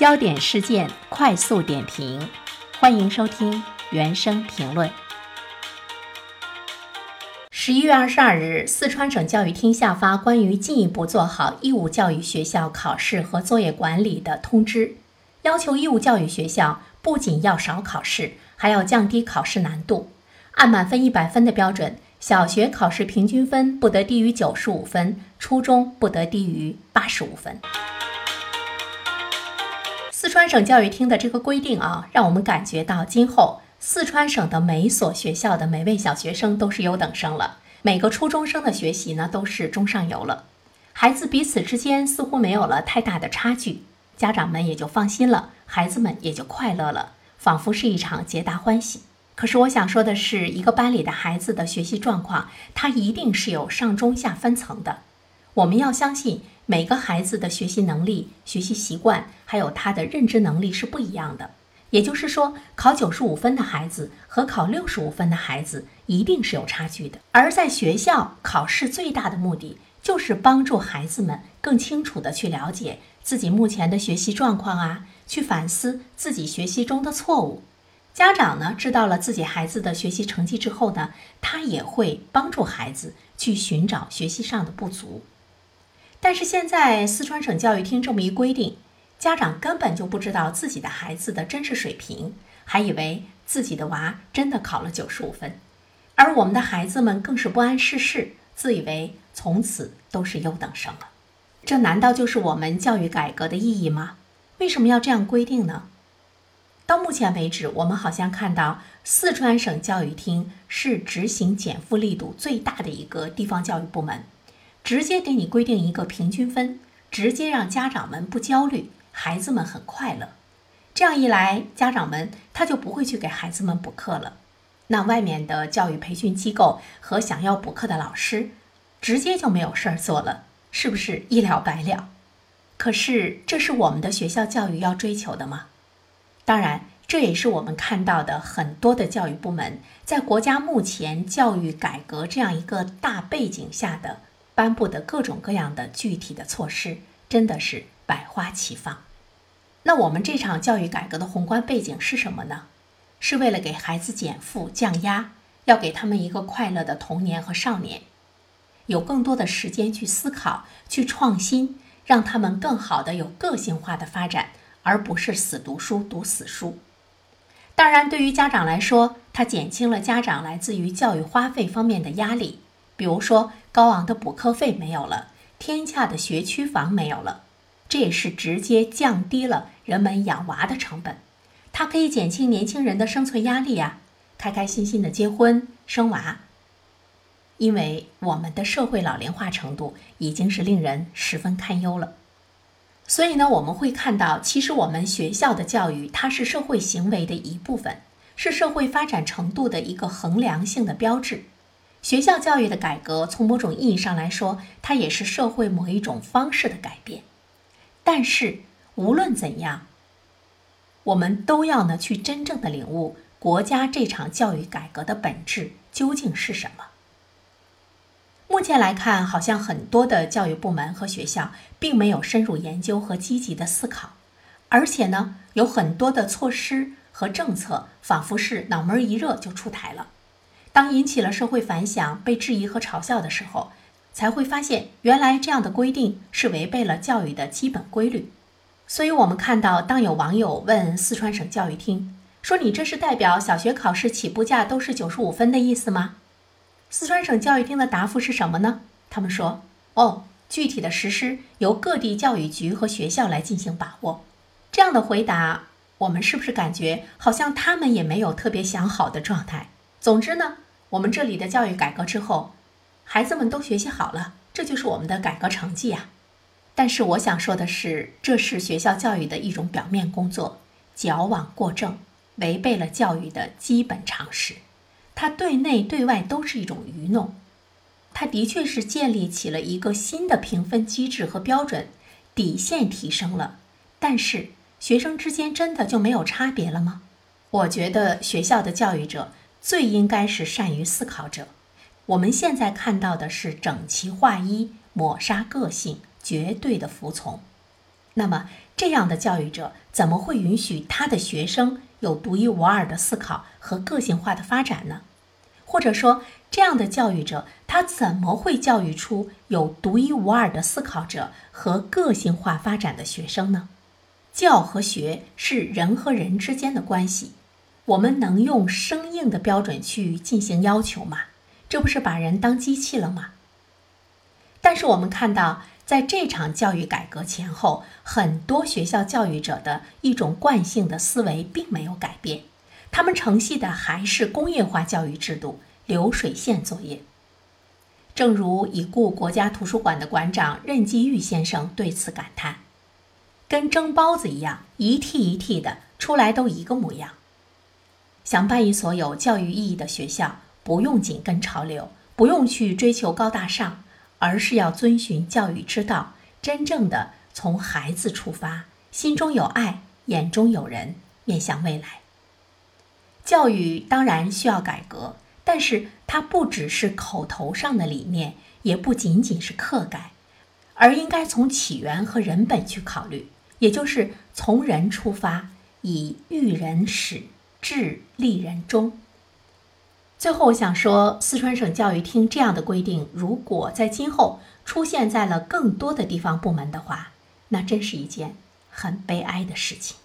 焦点事件快速点评，欢迎收听原声评论。十一月二十二日，四川省教育厅下发关于进一步做好义务教育学校考试和作业管理的通知，要求义务教育学校不仅要少考试，还要降低考试难度。按满分一百分的标准，小学考试平均分不得低于九十五分，初中不得低于八十五分。四川省教育厅的这个规定啊，让我们感觉到今后四川省的每所学校的每位小学生都是优等生了，每个初中生的学习呢都是中上游了，孩子彼此之间似乎没有了太大的差距，家长们也就放心了，孩子们也就快乐了，仿佛是一场皆大欢喜。可是我想说的是，一个班里的孩子的学习状况，他一定是有上中下分层的，我们要相信。每个孩子的学习能力、学习习惯，还有他的认知能力是不一样的。也就是说，考九十五分的孩子和考六十五分的孩子一定是有差距的。而在学校考试最大的目的，就是帮助孩子们更清楚地去了解自己目前的学习状况啊，去反思自己学习中的错误。家长呢，知道了自己孩子的学习成绩之后呢，他也会帮助孩子去寻找学习上的不足。但是现在四川省教育厅这么一规定，家长根本就不知道自己的孩子的真实水平，还以为自己的娃真的考了九十五分，而我们的孩子们更是不谙世事，自以为从此都是优等生了。这难道就是我们教育改革的意义吗？为什么要这样规定呢？到目前为止，我们好像看到四川省教育厅是执行减负力度最大的一个地方教育部门。直接给你规定一个平均分，直接让家长们不焦虑，孩子们很快乐。这样一来，家长们他就不会去给孩子们补课了。那外面的教育培训机构和想要补课的老师，直接就没有事儿做了，是不是一了百了？可是，这是我们的学校教育要追求的吗？当然，这也是我们看到的很多的教育部门在国家目前教育改革这样一个大背景下的。颁布的各种各样的具体的措施，真的是百花齐放。那我们这场教育改革的宏观背景是什么呢？是为了给孩子减负降压，要给他们一个快乐的童年和少年，有更多的时间去思考、去创新，让他们更好的有个性化的发展，而不是死读书、读死书。当然，对于家长来说，它减轻了家长来自于教育花费方面的压力。比如说，高昂的补课费没有了，天价的学区房没有了，这也是直接降低了人们养娃的成本。它可以减轻年轻人的生存压力呀，开开心心的结婚生娃。因为我们的社会老龄化程度已经是令人十分堪忧了，所以呢，我们会看到，其实我们学校的教育它是社会行为的一部分，是社会发展程度的一个衡量性的标志。学校教育的改革，从某种意义上来说，它也是社会某一种方式的改变。但是，无论怎样，我们都要呢去真正的领悟国家这场教育改革的本质究竟是什么。目前来看，好像很多的教育部门和学校并没有深入研究和积极的思考，而且呢，有很多的措施和政策，仿佛是脑门一热就出台了。当引起了社会反响、被质疑和嘲笑的时候，才会发现原来这样的规定是违背了教育的基本规律。所以，我们看到，当有网友问四川省教育厅说：“你这是代表小学考试起步价都是九十五分的意思吗？”四川省教育厅的答复是什么呢？他们说：“哦，具体的实施由各地教育局和学校来进行把握。”这样的回答，我们是不是感觉好像他们也没有特别想好的状态？总之呢，我们这里的教育改革之后，孩子们都学习好了，这就是我们的改革成绩呀。但是我想说的是，这是学校教育的一种表面工作，矫枉过正，违背了教育的基本常识。它对内对外都是一种愚弄。它的确是建立起了一个新的评分机制和标准，底线提升了，但是学生之间真的就没有差别了吗？我觉得学校的教育者。最应该是善于思考者。我们现在看到的是整齐划一、抹杀个性、绝对的服从。那么，这样的教育者怎么会允许他的学生有独一无二的思考和个性化的发展呢？或者说，这样的教育者他怎么会教育出有独一无二的思考者和个性化发展的学生呢？教和学是人和人之间的关系，我们能用生硬的标准去进行要求吗？这不是把人当机器了吗？但是我们看到。在这场教育改革前后，很多学校教育者的一种惯性的思维并没有改变，他们承袭的还是工业化教育制度、流水线作业。正如已故国家图书馆的馆长任继玉先生对此感叹：“跟蒸包子一样，一屉一屉的出来都一个模样。”想办一所有教育意义的学校，不用紧跟潮流，不用去追求高大上。而是要遵循教育之道，真正的从孩子出发，心中有爱，眼中有人，面向未来。教育当然需要改革，但是它不只是口头上的理念，也不仅仅是课改，而应该从起源和人本去考虑，也就是从人出发，以育人始，至利人中。最后，我想说，四川省教育厅这样的规定，如果在今后出现在了更多的地方部门的话，那真是一件很悲哀的事情。